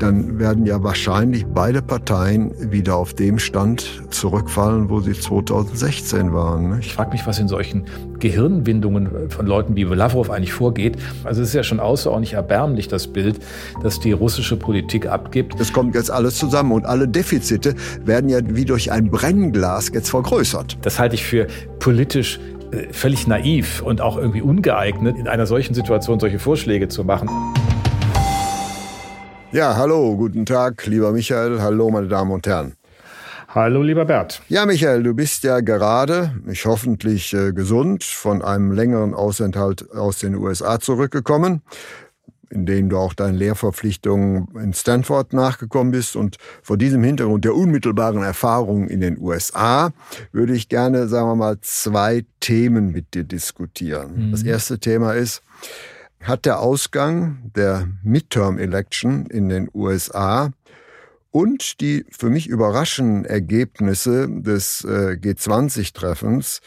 dann werden ja wahrscheinlich beide Parteien wieder auf dem Stand zurückfallen, wo sie 2016 waren. Nicht? Ich frage mich, was in solchen Gehirnwindungen von Leuten wie Lavrov eigentlich vorgeht. Also es ist ja schon außerordentlich erbärmlich, das Bild, das die russische Politik abgibt. Es kommt jetzt alles zusammen und alle Defizite werden ja wie durch ein Brennglas jetzt vergrößert. Das halte ich für politisch äh, völlig naiv und auch irgendwie ungeeignet, in einer solchen Situation solche Vorschläge zu machen. Ja, hallo, guten Tag, lieber Michael. Hallo, meine Damen und Herren. Hallo, lieber Bert. Ja, Michael, du bist ja gerade, ich hoffentlich äh, gesund, von einem längeren Ausenthalt aus den USA zurückgekommen, in dem du auch deinen Lehrverpflichtungen in Stanford nachgekommen bist. Und vor diesem Hintergrund der unmittelbaren Erfahrungen in den USA würde ich gerne, sagen wir mal, zwei Themen mit dir diskutieren. Mhm. Das erste Thema ist, hat der Ausgang der Midterm Election in den USA und die für mich überraschenden Ergebnisse des äh, G20-Treffens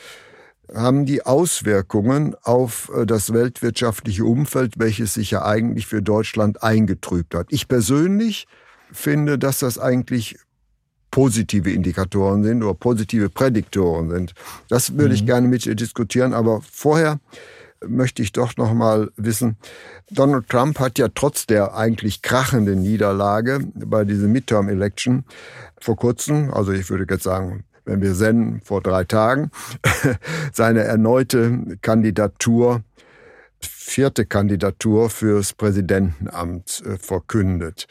haben die Auswirkungen auf äh, das weltwirtschaftliche Umfeld, welches sich ja eigentlich für Deutschland eingetrübt hat. Ich persönlich finde, dass das eigentlich positive Indikatoren sind oder positive Prädiktoren sind. Das würde mhm. ich gerne mit dir diskutieren, aber vorher möchte ich doch noch mal wissen. Donald Trump hat ja trotz der eigentlich krachenden Niederlage bei diesem Midterm Election vor kurzem, also ich würde jetzt sagen, wenn wir senden, vor drei Tagen, seine erneute Kandidatur, vierte Kandidatur fürs Präsidentenamt äh, verkündet.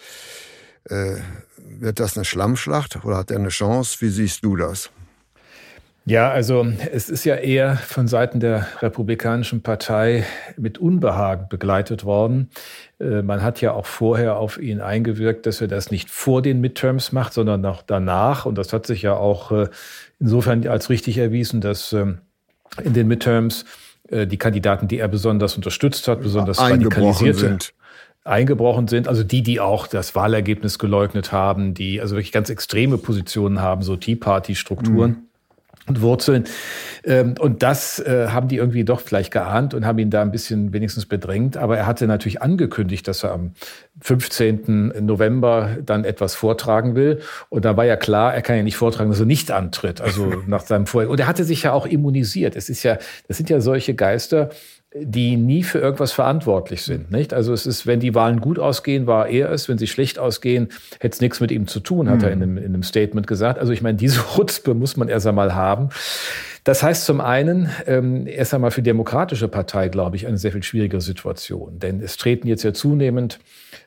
Äh, wird das eine Schlammschlacht oder hat er eine Chance? Wie siehst du das? Ja, also es ist ja eher von Seiten der Republikanischen Partei mit Unbehagen begleitet worden. Äh, man hat ja auch vorher auf ihn eingewirkt, dass er das nicht vor den Midterms macht, sondern noch danach. Und das hat sich ja auch äh, insofern als richtig erwiesen, dass ähm, in den Midterms äh, die Kandidaten, die er besonders unterstützt hat, besonders radikalisierte, sind eingebrochen sind, also die, die auch das Wahlergebnis geleugnet haben, die also wirklich ganz extreme Positionen haben, so Tea Party Strukturen. Mhm und Wurzeln. Ähm, und das äh, haben die irgendwie doch vielleicht geahnt und haben ihn da ein bisschen wenigstens bedrängt. Aber er hatte natürlich angekündigt, dass er am 15. November dann etwas vortragen will. Und da war ja klar, er kann ja nicht vortragen, dass er nicht antritt. Also nach seinem Vorher. Und er hatte sich ja auch immunisiert. Es ist ja, das sind ja solche Geister, die nie für irgendwas verantwortlich sind. Nicht? Also es ist, wenn die Wahlen gut ausgehen, war er es. Wenn sie schlecht ausgehen, hätte es nichts mit ihm zu tun, hat mhm. er in einem, in einem Statement gesagt. Also ich meine, diese Chutzpe muss man erst einmal haben. Das heißt zum einen, ähm, erst einmal für die Demokratische Partei, glaube ich, eine sehr viel schwierigere Situation. Denn es treten jetzt ja zunehmend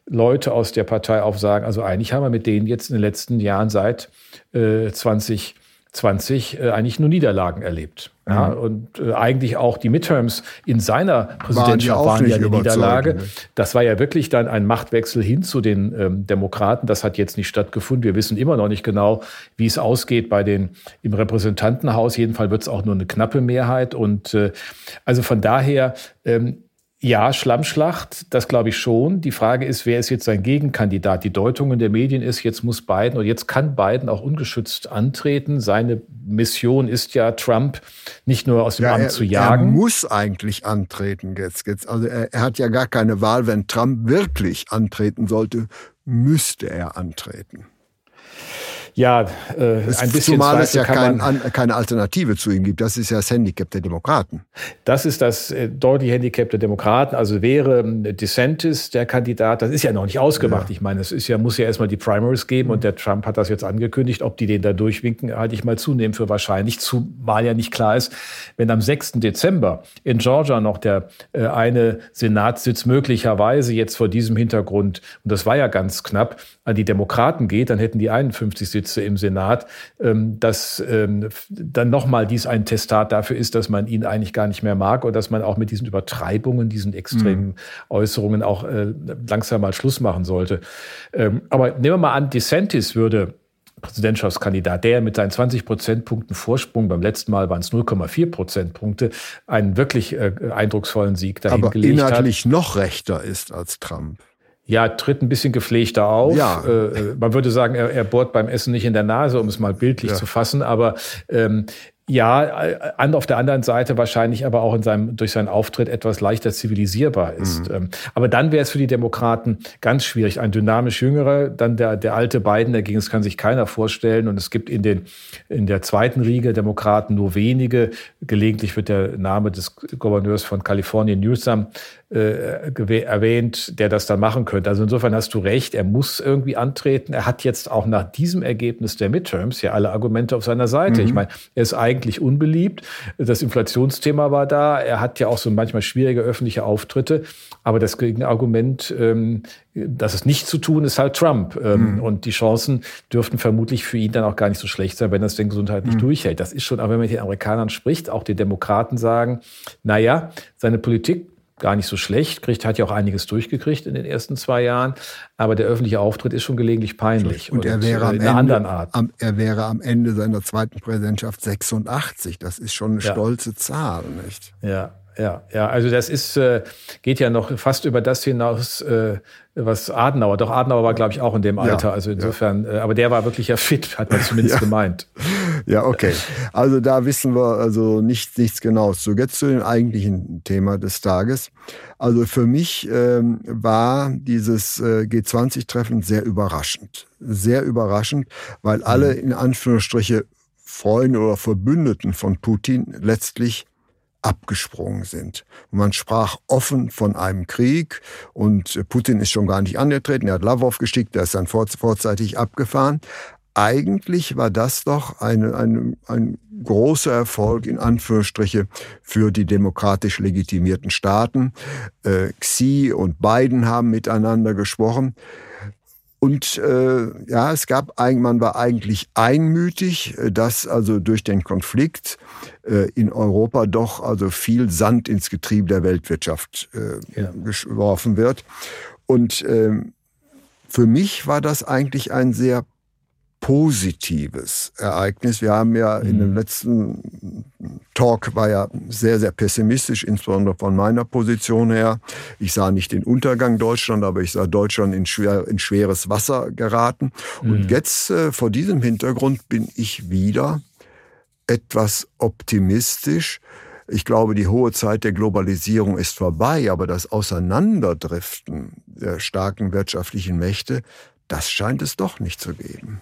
Leute aus der Partei auf, sagen, also eigentlich haben wir mit denen jetzt in den letzten Jahren seit äh, 20 20 äh, eigentlich nur Niederlagen erlebt. Ja, mhm. und äh, eigentlich auch die Midterms in seiner Präsidentschaft waren, waren ja eine Niederlage. Ne? Das war ja wirklich dann ein Machtwechsel hin zu den ähm, Demokraten. Das hat jetzt nicht stattgefunden. Wir wissen immer noch nicht genau, wie es ausgeht bei den im Repräsentantenhaus. Jedenfalls wird es auch nur eine knappe Mehrheit. Und äh, also von daher ähm, ja, Schlammschlacht, das glaube ich schon. Die Frage ist, wer ist jetzt sein Gegenkandidat? Die Deutung in der Medien ist, jetzt muss Biden oder jetzt kann Biden auch ungeschützt antreten. Seine Mission ist ja, Trump nicht nur aus dem ja, Amt er, zu jagen. Er muss eigentlich antreten jetzt. jetzt also er, er hat ja gar keine Wahl. Wenn Trump wirklich antreten sollte, müsste er antreten ja, äh, ein bisschen Zumal es ja kein, an, keine Alternative zu ihm gibt. Das ist ja das Handicap der Demokraten. Das ist das äh, deutliche Handicap der Demokraten. Also wäre ähm, DeSantis der Kandidat, das ist ja noch nicht ausgemacht. Ja. Ich meine, es ist ja, muss ja erstmal die Primaries geben mhm. und der Trump hat das jetzt angekündigt. Ob die den da durchwinken, halte ich mal zunehmend für wahrscheinlich, zumal ja nicht klar ist, wenn am 6. Dezember in Georgia noch der äh, eine Senatssitz möglicherweise jetzt vor diesem Hintergrund, und das war ja ganz knapp, an die Demokraten geht, dann hätten die 51 Sitze Spitze im Senat, ähm, dass ähm, dann nochmal dies ein Testat dafür ist, dass man ihn eigentlich gar nicht mehr mag und dass man auch mit diesen Übertreibungen, diesen extremen mhm. Äußerungen auch äh, langsam mal Schluss machen sollte. Ähm, aber nehmen wir mal an, DeSantis würde Präsidentschaftskandidat, der mit seinen 20 Prozentpunkten Vorsprung, beim letzten Mal waren es 0,4 Prozentpunkte, einen wirklich äh, eindrucksvollen Sieg dahingelegt hat. Aber inhaltlich noch rechter ist als Trump. Ja, tritt ein bisschen gepflegter auf. Ja. Äh, äh, man würde sagen, er, er bohrt beim Essen nicht in der Nase, um es mal bildlich ja. zu fassen. Aber ähm, ja, an, auf der anderen Seite wahrscheinlich aber auch in seinem, durch seinen Auftritt etwas leichter zivilisierbar ist. Mhm. Ähm, aber dann wäre es für die Demokraten ganz schwierig. Ein dynamisch jüngerer, dann der, der alte Biden, dagegen das kann sich keiner vorstellen. Und es gibt in, den, in der zweiten Riege Demokraten nur wenige. Gelegentlich wird der Name des Gouverneurs von Kalifornien, Newsom, äh, erwähnt, der das dann machen könnte. Also insofern hast du recht, er muss irgendwie antreten. Er hat jetzt auch nach diesem Ergebnis der Midterms ja alle Argumente auf seiner Seite. Mhm. Ich meine, er ist eigentlich unbeliebt. Das Inflationsthema war da. Er hat ja auch so manchmal schwierige öffentliche Auftritte. Aber das Gegenargument, ähm, dass es nicht zu tun, ist halt Trump. Ähm, mhm. Und die Chancen dürften vermutlich für ihn dann auch gar nicht so schlecht sein, wenn es den Gesundheit nicht mhm. durchhält. Das ist schon, aber wenn man mit den Amerikanern spricht, auch die Demokraten sagen, na ja, seine Politik gar nicht so schlecht, kriegt, hat ja auch einiges durchgekriegt in den ersten zwei Jahren, aber der öffentliche Auftritt ist schon gelegentlich peinlich. Und, und er wäre am Ende, anderen Art. Am, er wäre am Ende seiner zweiten Präsidentschaft 86. Das ist schon eine ja. stolze Zahl, nicht? Ja, ja, ja. Also das ist, äh, geht ja noch fast über das hinaus, äh, was Adenauer. Doch Adenauer war, glaube ich, auch in dem Alter. Ja, also insofern, ja. äh, aber der war wirklich ja fit, hat man zumindest ja. gemeint. Ja, okay. Also da wissen wir also nicht, nichts Genaues. So jetzt zu dem eigentlichen Thema des Tages. Also für mich ähm, war dieses äh, G20-Treffen sehr überraschend. Sehr überraschend, weil alle mhm. in Anführungsstriche Freunde oder Verbündeten von Putin letztlich abgesprungen sind. Man sprach offen von einem Krieg und Putin ist schon gar nicht angetreten. Er hat Lavrov geschickt, der ist dann vorzeitig abgefahren. Eigentlich war das doch eine, eine, ein großer Erfolg in Anführungsstriche für die demokratisch legitimierten Staaten. Äh, Xi und Biden haben miteinander gesprochen. Und äh, ja, es gab ein, man war eigentlich einmütig, äh, dass also durch den Konflikt äh, in Europa doch also viel Sand ins Getriebe der Weltwirtschaft äh, ja. geworfen wird. Und äh, für mich war das eigentlich ein sehr positives Ereignis. Wir haben ja mhm. in dem mhm. letzten Talk war ja sehr, sehr pessimistisch, insbesondere von meiner Position her. Ich sah nicht den Untergang Deutschland, aber ich sah Deutschland in, schwer, in schweres Wasser geraten. Mhm. Und jetzt äh, vor diesem Hintergrund bin ich wieder etwas optimistisch. Ich glaube, die hohe Zeit der Globalisierung ist vorbei, aber das Auseinanderdriften der starken wirtschaftlichen Mächte, das scheint es doch nicht zu geben.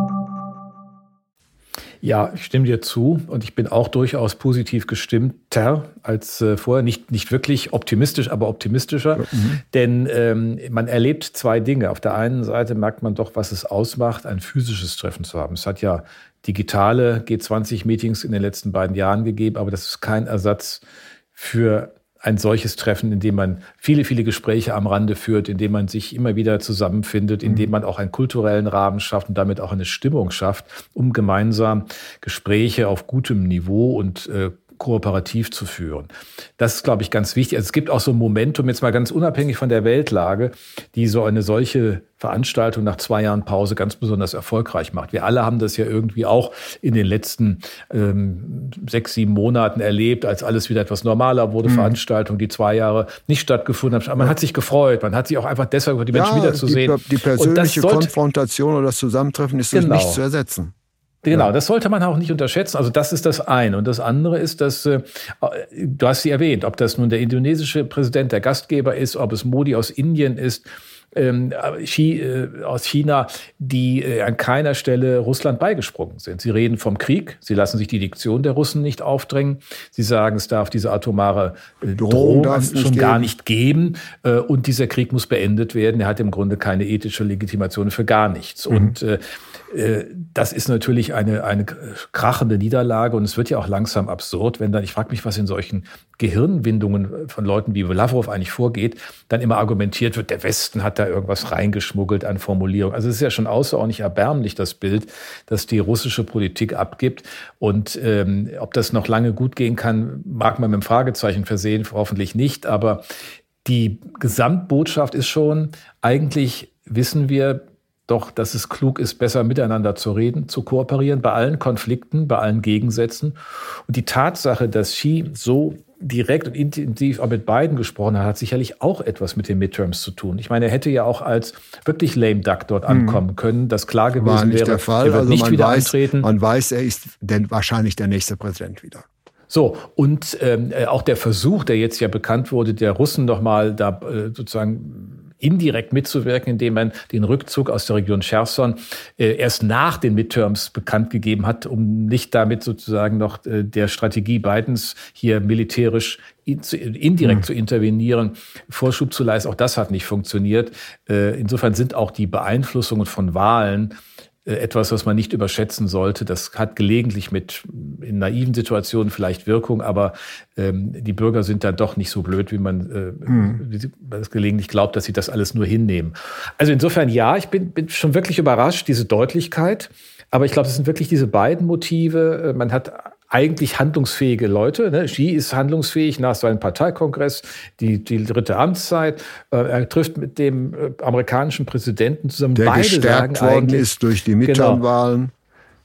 Ja, ich stimme dir zu und ich bin auch durchaus positiv gestimmter als äh, vorher. Nicht, nicht wirklich optimistisch, aber optimistischer. Mhm. Denn ähm, man erlebt zwei Dinge. Auf der einen Seite merkt man doch, was es ausmacht, ein physisches Treffen zu haben. Es hat ja digitale G20-Meetings in den letzten beiden Jahren gegeben, aber das ist kein Ersatz für ein solches Treffen, in dem man viele, viele Gespräche am Rande führt, in dem man sich immer wieder zusammenfindet, in dem mhm. man auch einen kulturellen Rahmen schafft und damit auch eine Stimmung schafft, um gemeinsam Gespräche auf gutem Niveau und äh, kooperativ zu führen. Das ist, glaube ich, ganz wichtig. Also es gibt auch so ein Momentum, jetzt mal ganz unabhängig von der Weltlage, die so eine solche Veranstaltung nach zwei Jahren Pause ganz besonders erfolgreich macht. Wir alle haben das ja irgendwie auch in den letzten ähm, sechs, sieben Monaten erlebt, als alles wieder etwas normaler wurde, mhm. Veranstaltungen, die zwei Jahre nicht stattgefunden haben. Aber man hat sich gefreut, man hat sich auch einfach deshalb die Menschen ja, wiederzusehen. Die, die persönliche sollte, Konfrontation oder das Zusammentreffen ist genau. nicht zu ersetzen. Genau, ja. das sollte man auch nicht unterschätzen. Also das ist das eine. Und das andere ist, dass, äh, du hast sie erwähnt, ob das nun der indonesische Präsident, der Gastgeber ist, ob es Modi aus Indien ist, ähm, äh, aus China, die äh, an keiner Stelle Russland beigesprungen sind. Sie reden vom Krieg, sie lassen sich die Diktion der Russen nicht aufdrängen, sie sagen, es darf diese atomare äh, Drohung, Drohung schon geben. gar nicht geben und dieser Krieg muss beendet werden. Er hat im Grunde keine ethische Legitimation für gar nichts. Mhm. Und das ist natürlich eine, eine krachende Niederlage und es wird ja auch langsam absurd, wenn dann, ich frage mich, was in solchen Gehirnwindungen von Leuten wie Lavrov eigentlich vorgeht, dann immer argumentiert wird, der Westen hat da irgendwas reingeschmuggelt an Formulierung. Also es ist ja schon außerordentlich erbärmlich, das Bild, das die russische Politik abgibt. Und ähm, ob das noch lange gut gehen kann, mag man mit einem Fragezeichen versehen, hoffentlich nicht. Aber die Gesamtbotschaft ist schon, eigentlich wissen wir, doch, dass es klug ist, besser miteinander zu reden, zu kooperieren, bei allen Konflikten, bei allen Gegensätzen. Und die Tatsache, dass Xi so direkt und intensiv auch mit beiden gesprochen hat, hat sicherlich auch etwas mit den Midterms zu tun. Ich meine, er hätte ja auch als wirklich lame duck dort hm. ankommen können, das klar gewesen War nicht wäre. Der Fall. Er wird also nicht man wieder weiß, antreten. Man weiß, er ist denn wahrscheinlich der nächste Präsident wieder. So, und ähm, äh, auch der Versuch, der jetzt ja bekannt wurde, der Russen noch mal da äh, sozusagen indirekt mitzuwirken, indem man den Rückzug aus der Region Cherson äh, erst nach den Midterms bekannt gegeben hat, um nicht damit sozusagen noch äh, der Strategie Bidens hier militärisch indirekt mhm. zu intervenieren, Vorschub zu leisten. Auch das hat nicht funktioniert. Äh, insofern sind auch die Beeinflussungen von Wahlen etwas, was man nicht überschätzen sollte. Das hat gelegentlich mit in naiven Situationen vielleicht Wirkung, aber ähm, die Bürger sind dann doch nicht so blöd, wie man äh, hm. wie es gelegentlich glaubt, dass sie das alles nur hinnehmen. Also insofern ja, ich bin, bin schon wirklich überrascht, diese Deutlichkeit. Aber ich glaube, es sind wirklich diese beiden Motive. Äh, man hat eigentlich handlungsfähige Leute. Ne? Xi ist handlungsfähig nach seinem Parteikongress, die, die dritte Amtszeit. Äh, er trifft mit dem äh, amerikanischen Präsidenten zusammen. Der Beide gestärkt worden ist durch die Midterm-Wahlen. Genau.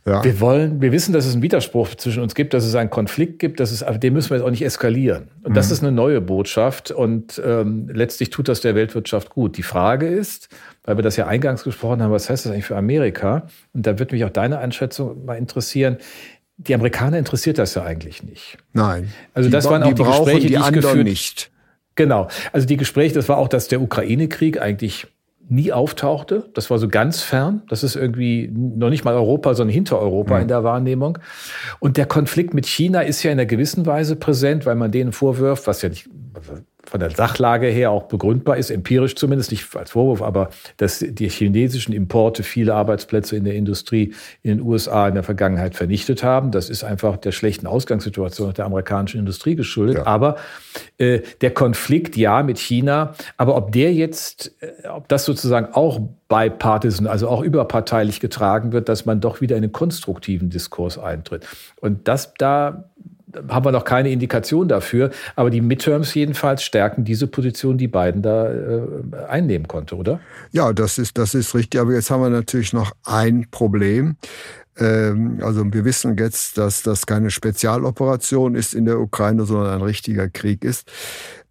Ja. Wir wollen, wir wissen, dass es einen Widerspruch zwischen uns gibt, dass es einen Konflikt gibt, dass es, den müssen wir jetzt auch nicht eskalieren. Und mhm. das ist eine neue Botschaft und ähm, letztlich tut das der Weltwirtschaft gut. Die Frage ist, weil wir das ja eingangs gesprochen haben, was heißt das eigentlich für Amerika? Und da wird mich auch deine Einschätzung mal interessieren die Amerikaner interessiert das ja eigentlich nicht. Nein. Also das waren auch die, die Gespräche, die, die ich geführt nicht. Genau. Also die Gespräche, das war auch, dass der Ukraine-Krieg eigentlich nie auftauchte. Das war so ganz fern. Das ist irgendwie noch nicht mal Europa, sondern hinter Europa mhm. in der Wahrnehmung. Und der Konflikt mit China ist ja in einer gewissen Weise präsent, weil man denen vorwirft, was ja nicht von der Sachlage her auch begründbar ist, empirisch zumindest, nicht als Vorwurf, aber dass die chinesischen Importe viele Arbeitsplätze in der Industrie in den USA in der Vergangenheit vernichtet haben. Das ist einfach der schlechten Ausgangssituation der amerikanischen Industrie geschuldet. Ja. Aber äh, der Konflikt, ja, mit China, aber ob der jetzt, äh, ob das sozusagen auch bipartisan, also auch überparteilich getragen wird, dass man doch wieder in einen konstruktiven Diskurs eintritt. Und das da haben wir noch keine Indikation dafür. Aber die Midterms jedenfalls stärken diese Position, die Biden da äh, einnehmen konnte, oder? Ja, das ist, das ist richtig. Aber jetzt haben wir natürlich noch ein Problem. Ähm, also wir wissen jetzt, dass das keine Spezialoperation ist in der Ukraine, sondern ein richtiger Krieg ist.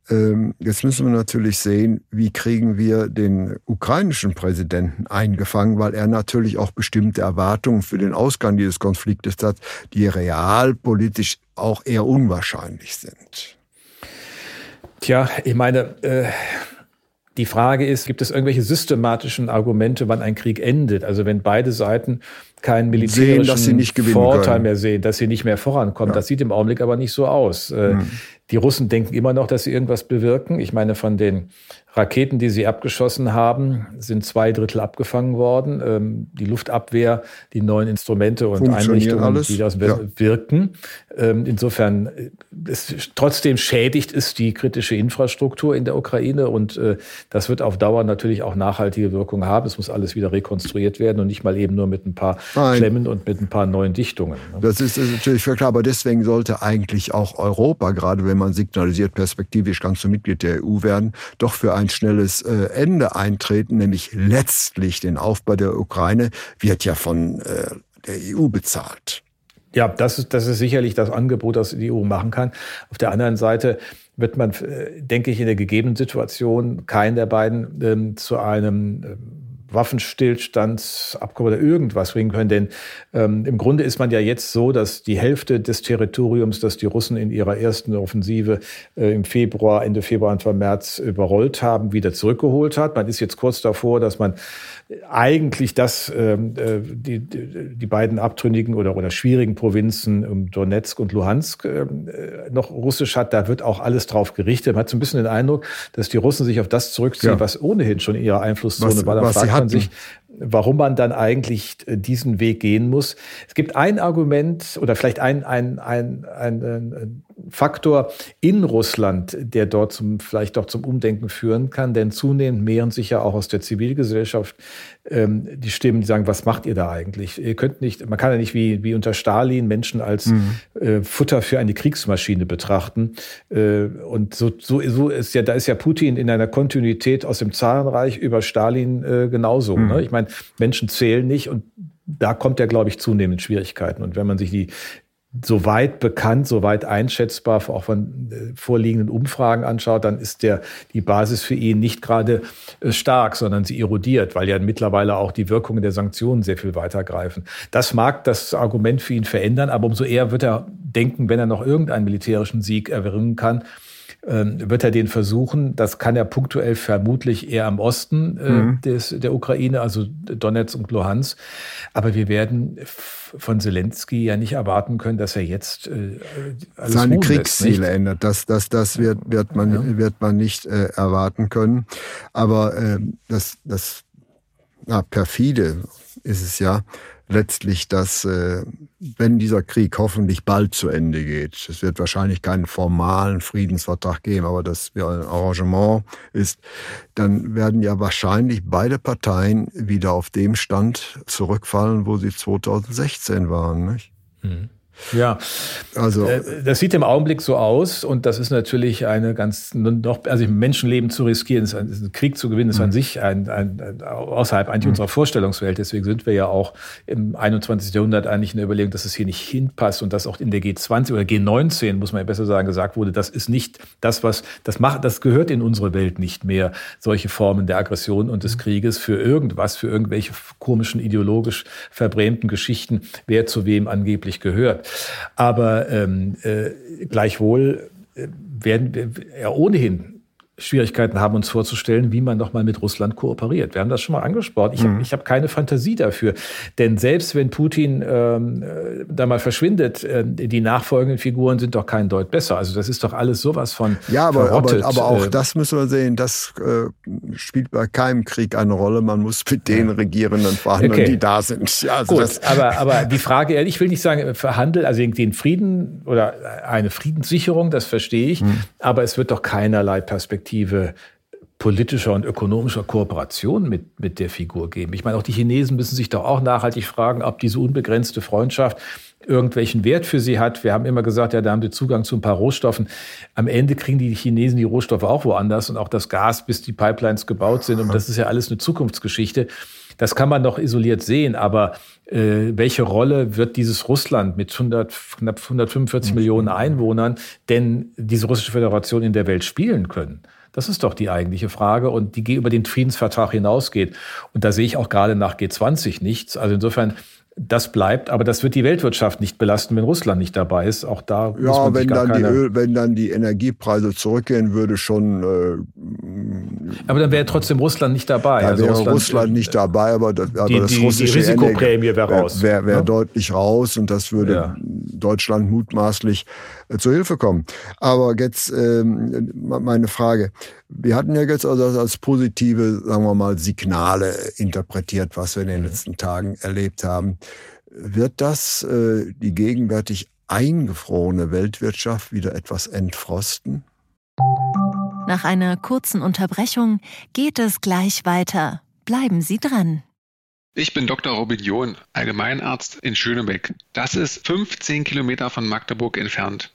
Ähm, jetzt müssen wir natürlich sehen, wie kriegen wir den ukrainischen Präsidenten eingefangen, weil er natürlich auch bestimmte Erwartungen für den Ausgang dieses Konfliktes hat, die realpolitisch auch eher unwahrscheinlich sind. Tja, ich meine, äh, die Frage ist, gibt es irgendwelche systematischen Argumente, wann ein Krieg endet? Also wenn beide Seiten keinen militärischen sehen, Vorteil können. mehr sehen, dass sie nicht mehr vorankommen. Ja. Das sieht im Augenblick aber nicht so aus. Hm. Die Russen denken immer noch, dass sie irgendwas bewirken. Ich meine, von den Raketen, die sie abgeschossen haben, sind zwei Drittel abgefangen worden. Ähm, die Luftabwehr, die neuen Instrumente und Einrichtungen, alles. die das ja. wirken. Ähm, insofern, äh, es, trotzdem schädigt es die kritische Infrastruktur in der Ukraine und äh, das wird auf Dauer natürlich auch nachhaltige Wirkung haben. Es muss alles wieder rekonstruiert werden und nicht mal eben nur mit ein paar Nein. Klemmen und mit ein paar neuen Dichtungen. Ne? Das ist, ist natürlich klar, aber deswegen sollte eigentlich auch Europa, gerade wenn man signalisiert, perspektivisch kannst du Mitglied der EU werden, doch für ein ein schnelles äh, Ende eintreten, nämlich letztlich den Aufbau der Ukraine, wird ja von äh, der EU bezahlt. Ja, das ist, das ist sicherlich das Angebot, das die EU machen kann. Auf der anderen Seite wird man, äh, denke ich, in der gegebenen Situation keinen der beiden ähm, zu einem ähm, Waffenstillstandsabkommen oder irgendwas bringen können. Denn ähm, im Grunde ist man ja jetzt so, dass die Hälfte des Territoriums, das die Russen in ihrer ersten Offensive äh, im Februar, Ende Februar, Anfang März überrollt haben, wieder zurückgeholt hat. Man ist jetzt kurz davor, dass man eigentlich das, ähm, äh, die, die beiden abtrünnigen oder, oder schwierigen Provinzen um Donetsk und Luhansk äh, noch russisch hat, da wird auch alles drauf gerichtet. Man hat so ein bisschen den Eindruck, dass die Russen sich auf das zurückziehen, ja. was ohnehin schon in ihrer Einflusszone was, war. Da man sich, warum man dann eigentlich äh, diesen Weg gehen muss. Es gibt ein Argument oder vielleicht ein, ein, ein, ein, ein Faktor in Russland, der dort zum, vielleicht auch zum Umdenken führen kann, denn zunehmend mehren sich ja auch aus der Zivilgesellschaft ähm, die Stimmen, die sagen, was macht ihr da eigentlich? Ihr könnt nicht, man kann ja nicht wie, wie unter Stalin Menschen als mhm. äh, Futter für eine Kriegsmaschine betrachten. Äh, und so, so, so ist ja, da ist ja Putin in einer Kontinuität aus dem Zarenreich über Stalin äh, genauso. Mhm. Ne? Ich meine, Menschen zählen nicht und da kommt er, glaube ich, zunehmend Schwierigkeiten. Und wenn man sich die soweit bekannt, soweit einschätzbar, auch von äh, vorliegenden Umfragen anschaut, dann ist der, die Basis für ihn nicht gerade äh, stark, sondern sie erodiert, weil ja mittlerweile auch die Wirkungen der Sanktionen sehr viel weiter greifen. Das mag das Argument für ihn verändern, aber umso eher wird er denken, wenn er noch irgendeinen militärischen Sieg erringen kann, wird er den versuchen. Das kann er punktuell vermutlich eher am Osten äh, mhm. des, der Ukraine, also Donetsk und Luhansk. Aber wir werden von Zelensky ja nicht erwarten können, dass er jetzt äh, seine Kriegsziele lässt, ändert. Das, das, das wird, wird, man, ja. wird man nicht äh, erwarten können. Aber äh, das, das na, perfide ist es ja, letztlich, dass äh, wenn dieser Krieg hoffentlich bald zu Ende geht, es wird wahrscheinlich keinen formalen Friedensvertrag geben, aber das ein Arrangement ist, dann werden ja wahrscheinlich beide Parteien wieder auf dem Stand zurückfallen, wo sie 2016 waren. Nicht? Mhm. Ja, also äh, das sieht im Augenblick so aus und das ist natürlich eine ganz noch also Menschenleben zu riskieren, ist ein, ist ein Krieg zu gewinnen, ist an mhm. sich ein, ein, ein außerhalb eigentlich mhm. unserer Vorstellungswelt. Deswegen sind wir ja auch im 21. Jahrhundert eigentlich in der Überlegung, dass es hier nicht hinpasst und dass auch in der G20 oder G19 muss man ja besser sagen gesagt wurde, das ist nicht das was das macht, das gehört in unsere Welt nicht mehr solche Formen der Aggression und des mhm. Krieges für irgendwas, für irgendwelche komischen ideologisch verbrämten Geschichten, wer zu wem angeblich gehört. Aber ähm, äh, gleichwohl äh, werden wir ja ohnehin Schwierigkeiten haben, uns vorzustellen, wie man nochmal mit Russland kooperiert. Wir haben das schon mal angesprochen. Ich mhm. habe hab keine Fantasie dafür. Denn selbst wenn Putin ähm, äh, da mal verschwindet, äh, die nachfolgenden Figuren sind doch kein Deut besser. Also das ist doch alles sowas von. Ja, aber, aber, aber auch äh, das müssen wir sehen, das äh, spielt bei keinem Krieg eine Rolle. Man muss mit den Regierenden verhandeln, okay. die da sind. Ja, also Gut, aber, aber die Frage, ich will nicht sagen, verhandeln, also den Frieden oder eine Friedenssicherung, das verstehe ich, mhm. aber es wird doch keinerlei Perspektive Perspektive politischer und ökonomischer Kooperation mit, mit der Figur geben. Ich meine, auch die Chinesen müssen sich doch auch nachhaltig fragen, ob diese unbegrenzte Freundschaft irgendwelchen Wert für sie hat. Wir haben immer gesagt, ja, da haben sie Zugang zu ein paar Rohstoffen. Am Ende kriegen die Chinesen die Rohstoffe auch woanders und auch das Gas, bis die Pipelines gebaut sind. Und das ist ja alles eine Zukunftsgeschichte. Das kann man noch isoliert sehen, aber äh, welche Rolle wird dieses Russland mit 100, knapp 145 mhm. Millionen Einwohnern denn diese russische Föderation in der Welt spielen können? Das ist doch die eigentliche Frage und die über den Friedensvertrag hinausgeht. Und da sehe ich auch gerade nach G20 nichts. Also insofern das bleibt, aber das wird die Weltwirtschaft nicht belasten, wenn Russland nicht dabei ist. Auch da ja, muss man wenn dann die Öl, wenn dann die Energiepreise zurückgehen, würde schon. Äh, aber dann wäre trotzdem Russland nicht dabei. Da also wäre Russland, Russland nicht dabei, aber, das, aber die, das russische die Risikoprämie wäre raus. Wäre wär, wär ne? deutlich raus und das würde ja. Deutschland mutmaßlich äh, zur Hilfe kommen. Aber jetzt ähm, meine Frage. Wir hatten ja jetzt also als positive, sagen wir mal, Signale interpretiert, was wir in den mhm. letzten Tagen erlebt haben. Wird das äh, die gegenwärtig eingefrorene Weltwirtschaft wieder etwas entfrosten? Nach einer kurzen Unterbrechung geht es gleich weiter. Bleiben Sie dran. Ich bin Dr. Robin John, Allgemeinarzt in Schönebeck. Das ist 15 Kilometer von Magdeburg entfernt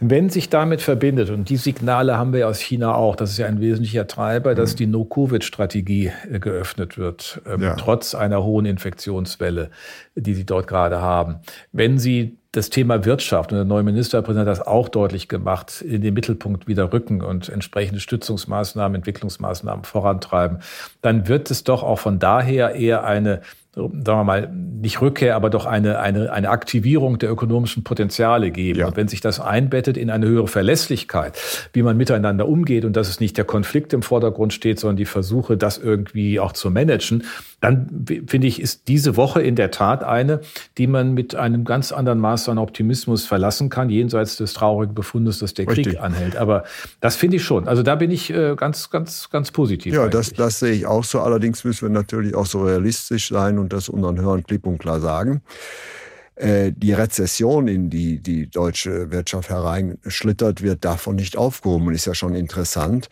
Wenn sich damit verbindet, und die Signale haben wir aus China auch, das ist ja ein wesentlicher Treiber, dass die No-Covid-Strategie äh, geöffnet wird, ähm, ja. trotz einer hohen Infektionswelle, die sie dort gerade haben. Wenn sie das Thema Wirtschaft und der neue Ministerpräsident hat das auch deutlich gemacht, in den Mittelpunkt wieder rücken und entsprechende Stützungsmaßnahmen, Entwicklungsmaßnahmen vorantreiben, dann wird es doch auch von daher eher eine sagen wir mal, nicht Rückkehr, aber doch eine, eine, eine Aktivierung der ökonomischen Potenziale geben. Ja. Und wenn sich das einbettet in eine höhere Verlässlichkeit, wie man miteinander umgeht und dass es nicht der Konflikt im Vordergrund steht, sondern die Versuche, das irgendwie auch zu managen, dann finde ich, ist diese Woche in der Tat eine, die man mit einem ganz anderen Maß an Optimismus verlassen kann, jenseits des traurigen Befundes, dass der Richtig. Krieg anhält. Aber das finde ich schon. Also da bin ich äh, ganz, ganz, ganz positiv. Ja, das, das sehe ich auch so. Allerdings müssen wir natürlich auch so realistisch sein und das unseren Hörern klipp und klar sagen äh, die Rezession, in die die deutsche Wirtschaft hereinschlittert, wird davon nicht aufgehoben. Ist ja schon interessant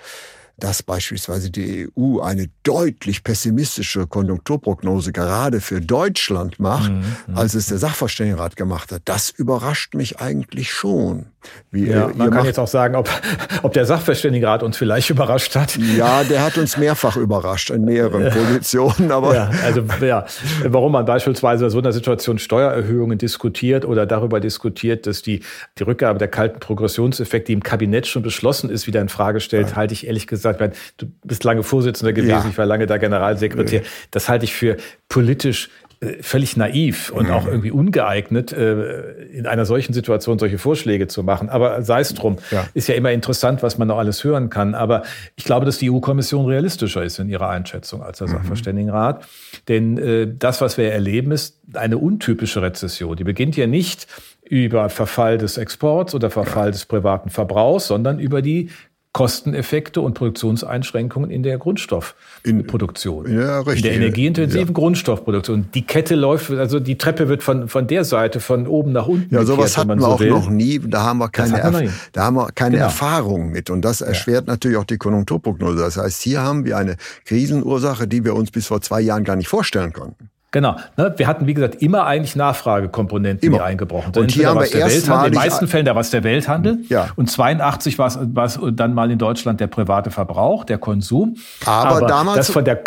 dass beispielsweise die EU eine deutlich pessimistische Konjunkturprognose gerade für Deutschland macht, mhm, mhm. als es der Sachverständigenrat gemacht hat. Das überrascht mich eigentlich schon. Wie, ja, man kann jetzt auch sagen, ob, ob der Sachverständigenrat uns vielleicht überrascht hat. Ja, der hat uns mehrfach überrascht in mehreren Positionen. Aber ja, also ja, warum man beispielsweise in so einer Situation Steuererhöhungen diskutiert oder darüber diskutiert, dass die, die Rückgabe der kalten Progressionseffekte, die im Kabinett schon beschlossen ist, wieder in Frage stellt, ja. halte ich ehrlich gesagt gesagt, du bist lange Vorsitzender gewesen, ja. ich war lange da Generalsekretär. Das halte ich für politisch äh, völlig naiv und auch irgendwie ungeeignet, äh, in einer solchen Situation solche Vorschläge zu machen. Aber sei es drum, ja. ist ja immer interessant, was man noch alles hören kann. Aber ich glaube, dass die EU-Kommission realistischer ist in ihrer Einschätzung als der mhm. Sachverständigenrat. Denn äh, das, was wir erleben, ist eine untypische Rezession. Die beginnt ja nicht über Verfall des Exports oder Verfall ja. des privaten Verbrauchs, sondern über die Kosteneffekte und Produktionseinschränkungen in der Grundstoffproduktion. In, ja, richtig. In der energieintensiven ja. Grundstoffproduktion. Die Kette läuft, also die Treppe wird von, von der Seite von oben nach unten. Ja, sowas gekehrt, hatten wir so auch will. noch nie. Da haben wir keine, wir da haben wir keine genau. Erfahrung mit. Und das erschwert ja. natürlich auch die Konjunkturprognose. Das heißt, hier haben wir eine Krisenursache, die wir uns bis vor zwei Jahren gar nicht vorstellen konnten. Genau. Ne? Wir hatten, wie gesagt, immer eigentlich Nachfragekomponenten, immer. die eingebrochen sind. Und hier haben wir erstmalig In den meisten Fällen, da war es der Welthandel. Ja. Und 82 war es dann mal in Deutschland der private Verbrauch, der Konsum. Aber, aber damals. Das von der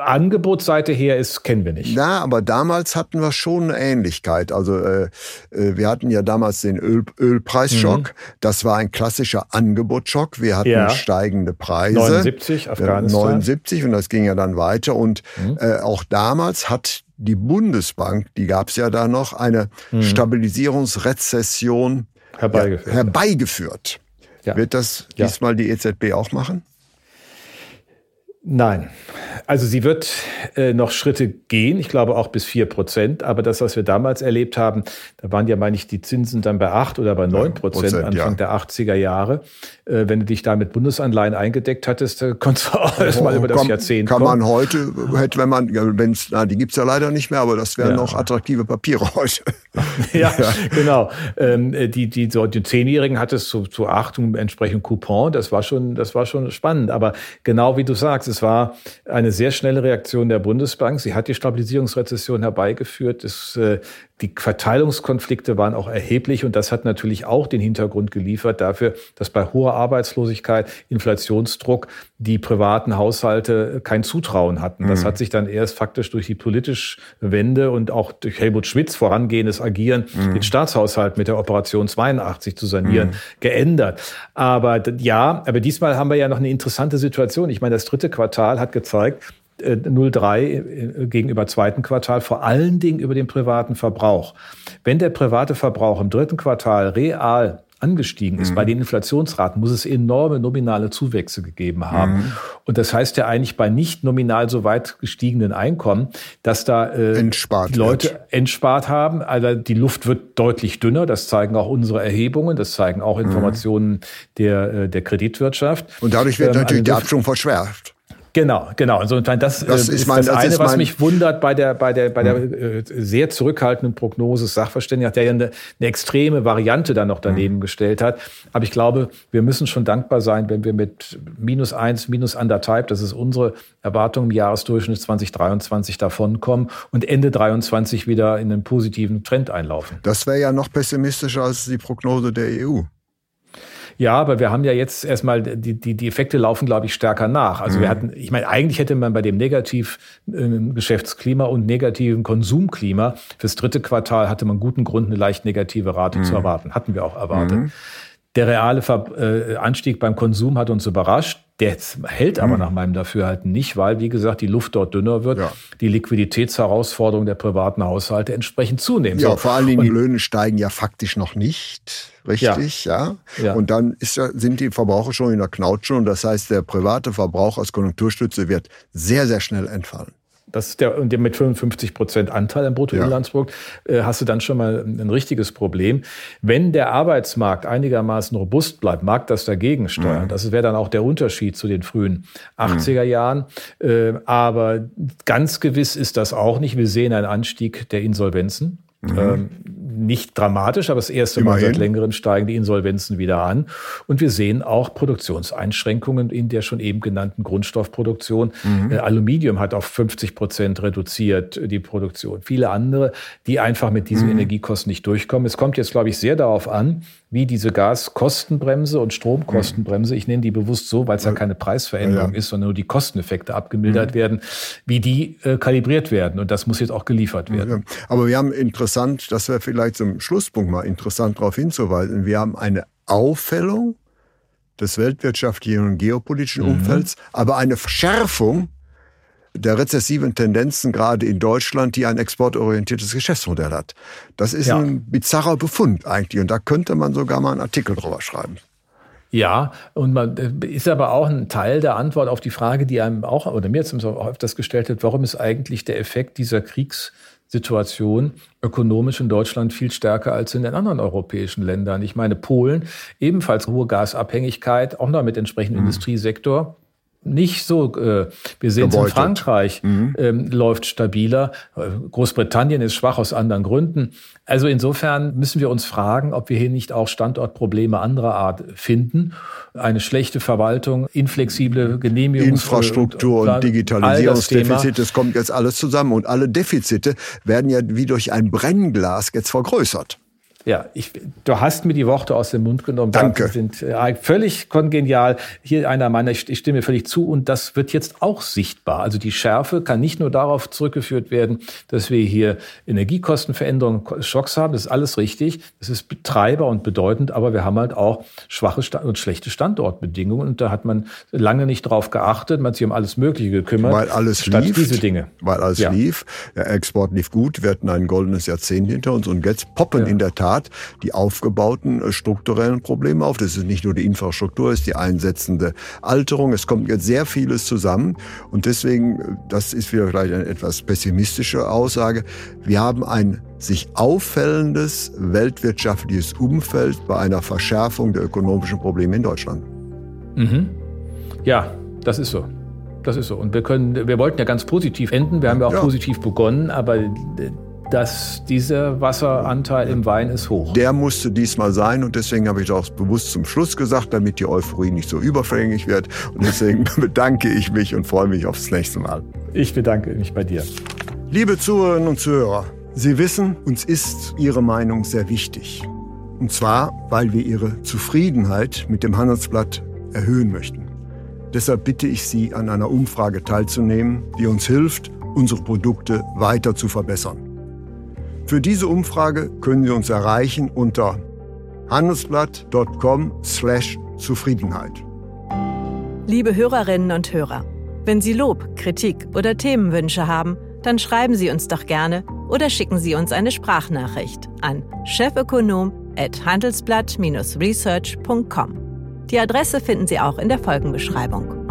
Angebotsseite her ist, kennen wir nicht. Ja, aber damals hatten wir schon eine Ähnlichkeit. Also äh, äh wir hatten ja damals den Öl, Ölpreisschock. Mhm. Das war ein klassischer Angebotsschock. Wir hatten ja. steigende Preise. 79, Afghanistan. 79 und das ging ja dann weiter. Und mhm. äh, auch damals hat die Bundesbank, die gab es ja da noch, eine mhm. Stabilisierungsrezession herbeigeführt. Ja, herbeigeführt. Ja. Wird das diesmal die EZB auch machen? Nein. Also sie wird äh, noch Schritte gehen, ich glaube auch bis vier Prozent. Aber das, was wir damals erlebt haben, da waren ja, meine ich, die Zinsen dann bei acht oder bei neun Prozent Anfang ja. der 80er Jahre. Äh, wenn du dich da mit Bundesanleihen eingedeckt hattest, äh, konntest du auch oh, erstmal über das kann, Jahrzehnt Kann kommen. man heute, hätte, wenn man, wenn's, na, die gibt's ja leider nicht mehr, aber das wären ja. noch attraktive Papiere heute. ja, ja, genau. Ähm, die, die, so, die Zehnjährigen hattest zu, zu acht entsprechend Coupon. Das war schon, das war schon spannend. Aber genau wie du sagst, es war eine sehr schnelle Reaktion der Bundesbank. Sie hat die Stabilisierungsrezession herbeigeführt. Es Die Verteilungskonflikte waren auch erheblich und das hat natürlich auch den Hintergrund geliefert dafür, dass bei hoher Arbeitslosigkeit, Inflationsdruck die privaten Haushalte kein Zutrauen hatten. Das mhm. hat sich dann erst faktisch durch die politische Wende und auch durch Helmut Schmidts vorangehendes Agieren, mhm. den Staatshaushalt mit der Operation 82 zu sanieren, mhm. geändert. Aber ja, aber diesmal haben wir ja noch eine interessante Situation. Ich meine, das dritte Quartal hat gezeigt, 0,3 äh, äh, gegenüber zweiten Quartal, vor allen Dingen über den privaten Verbrauch. Wenn der private Verbrauch im dritten Quartal real angestiegen ist, mhm. bei den Inflationsraten muss es enorme nominale Zuwächse gegeben haben. Mhm. Und das heißt ja eigentlich bei nicht nominal so weit gestiegenen Einkommen, dass da äh, die Leute wird. entspart haben. Also die Luft wird deutlich dünner. Das zeigen auch unsere Erhebungen. Das zeigen auch mhm. Informationen mhm. der, äh, der Kreditwirtschaft. Und dadurch wird ähm, natürlich also, der Abschwung verschärft. Genau, genau. Also das, das äh, ist, mein, das, das eine, was mich wundert bei der bei der bei der hm. äh, sehr zurückhaltenden Prognose des Sachverständigen, der ja eine, eine extreme Variante dann noch daneben mhm. gestellt hat. Aber ich glaube, wir müssen schon dankbar sein, wenn wir mit minus eins, minus anderthalb, das ist unsere Erwartung im Jahresdurchschnitt 2023 davonkommen und Ende 23 wieder in einen positiven Trend einlaufen. Das wäre ja noch pessimistischer als die Prognose der EU. Ja, aber wir haben ja jetzt erstmal, die, die, die Effekte laufen, glaube ich, stärker nach. Also mhm. wir hatten, ich meine, eigentlich hätte man bei dem negativ äh, Geschäftsklima und negativen Konsumklima fürs dritte Quartal hatte man guten Grund, eine leicht negative Rate mhm. zu erwarten. Hatten wir auch erwartet. Mhm. Der reale äh, Anstieg beim Konsum hat uns überrascht. Der hält aber mhm. nach meinem Dafürhalten nicht, weil, wie gesagt, die Luft dort dünner wird, ja. die Liquiditätsherausforderungen der privaten Haushalte entsprechend zunehmen. Ja, so. vor allen Dingen Und, die Löhne steigen ja faktisch noch nicht, richtig, ja. ja. ja. Und dann ist sind die Verbraucher schon in der Knautsche und das heißt, der private Verbrauch als Konjunkturstütze wird sehr, sehr schnell entfallen. Das ist der, und mit 55 Prozent Anteil am Bruttoinlandsprodukt ja. äh, hast du dann schon mal ein richtiges Problem. Wenn der Arbeitsmarkt einigermaßen robust bleibt, mag das dagegen steuern. Mhm. Das wäre dann auch der Unterschied zu den frühen 80er mhm. Jahren. Äh, aber ganz gewiss ist das auch nicht. Wir sehen einen Anstieg der Insolvenzen. Mhm. Ähm, nicht dramatisch, aber das erste Immerhin. Mal seit längerem steigen die Insolvenzen wieder an. Und wir sehen auch Produktionseinschränkungen in der schon eben genannten Grundstoffproduktion. Mhm. Äh, Aluminium hat auf 50 Prozent reduziert äh, die Produktion. Viele andere, die einfach mit diesen mhm. Energiekosten nicht durchkommen. Es kommt jetzt, glaube ich, sehr darauf an, wie diese Gaskostenbremse und Stromkostenbremse, ich nenne die bewusst so, weil es ja keine Preisveränderung ja. ist, sondern nur die Kosteneffekte abgemildert mhm. werden, wie die äh, kalibriert werden. Und das muss jetzt auch geliefert werden. Aber wir haben interessant, das wäre vielleicht zum Schlusspunkt mal interessant darauf hinzuweisen, wir haben eine Auffällung des weltwirtschaftlichen und geopolitischen mhm. Umfelds, aber eine Verschärfung der rezessiven Tendenzen gerade in Deutschland, die ein exportorientiertes Geschäftsmodell hat. Das ist ja. ein bizarrer Befund eigentlich und da könnte man sogar mal einen Artikel drüber schreiben. Ja, und man äh, ist aber auch ein Teil der Antwort auf die Frage, die einem auch oder mir zumindest auch öfters gestellt wird, warum ist eigentlich der Effekt dieser Kriegssituation ökonomisch in Deutschland viel stärker als in den anderen europäischen Ländern. Ich meine, Polen, ebenfalls hohe Gasabhängigkeit, auch noch mit entsprechendem mhm. Industriesektor, nicht so. Äh, wir sehen es in Frankreich, mhm. ähm, läuft stabiler. Großbritannien ist schwach aus anderen Gründen. Also insofern müssen wir uns fragen, ob wir hier nicht auch Standortprobleme anderer Art finden. Eine schlechte Verwaltung, inflexible Genehmigung. Infrastruktur und, und Digitalisierungsdefizite, das kommt jetzt alles zusammen. Und alle Defizite werden ja wie durch ein Brennglas jetzt vergrößert. Ja, ich, du hast mir die Worte aus dem Mund genommen. Danke. Die sind äh, völlig kongenial. Hier einer meiner, ich stimme völlig zu. Und das wird jetzt auch sichtbar. Also die Schärfe kann nicht nur darauf zurückgeführt werden, dass wir hier Energiekostenveränderungen, Schocks haben. Das ist alles richtig. Das ist Betreiber und bedeutend. Aber wir haben halt auch schwache und schlechte Standortbedingungen. Und da hat man lange nicht drauf geachtet. Man hat sich um alles Mögliche gekümmert. Weil alles lief. diese Dinge. Weil alles ja. lief. Der Export lief gut. Wir hatten ein goldenes Jahrzehnt hinter uns. Und jetzt poppen ja. in der Tat Tat die aufgebauten äh, strukturellen Probleme auf. Das ist nicht nur die Infrastruktur, es ist die einsetzende Alterung. Es kommt jetzt sehr vieles zusammen. Und deswegen, äh, das ist wieder vielleicht eine etwas pessimistische Aussage, wir haben ein sich auffällendes weltwirtschaftliches Umfeld bei einer Verschärfung der ökonomischen Probleme in Deutschland. Mhm. Ja, das ist so. Das ist so. Und wir können, wir wollten ja ganz positiv enden. Wir haben ja auch ja. positiv begonnen, aber dass dieser Wasseranteil im Wein ist hoch. Der musste diesmal sein und deswegen habe ich das auch bewusst zum Schluss gesagt, damit die Euphorie nicht so überfängig wird. Und deswegen bedanke ich mich und freue mich aufs nächste Mal. Ich bedanke mich bei dir. Liebe Zuhörerinnen und Zuhörer, Sie wissen, uns ist Ihre Meinung sehr wichtig. Und zwar, weil wir Ihre Zufriedenheit mit dem Handelsblatt erhöhen möchten. Deshalb bitte ich Sie, an einer Umfrage teilzunehmen, die uns hilft, unsere Produkte weiter zu verbessern. Für diese Umfrage können Sie uns erreichen unter handelsblatt.com/zufriedenheit. Liebe Hörerinnen und Hörer, wenn Sie Lob, Kritik oder Themenwünsche haben, dann schreiben Sie uns doch gerne oder schicken Sie uns eine Sprachnachricht an chefökonom@handelsblatt-research.com. Die Adresse finden Sie auch in der Folgenbeschreibung.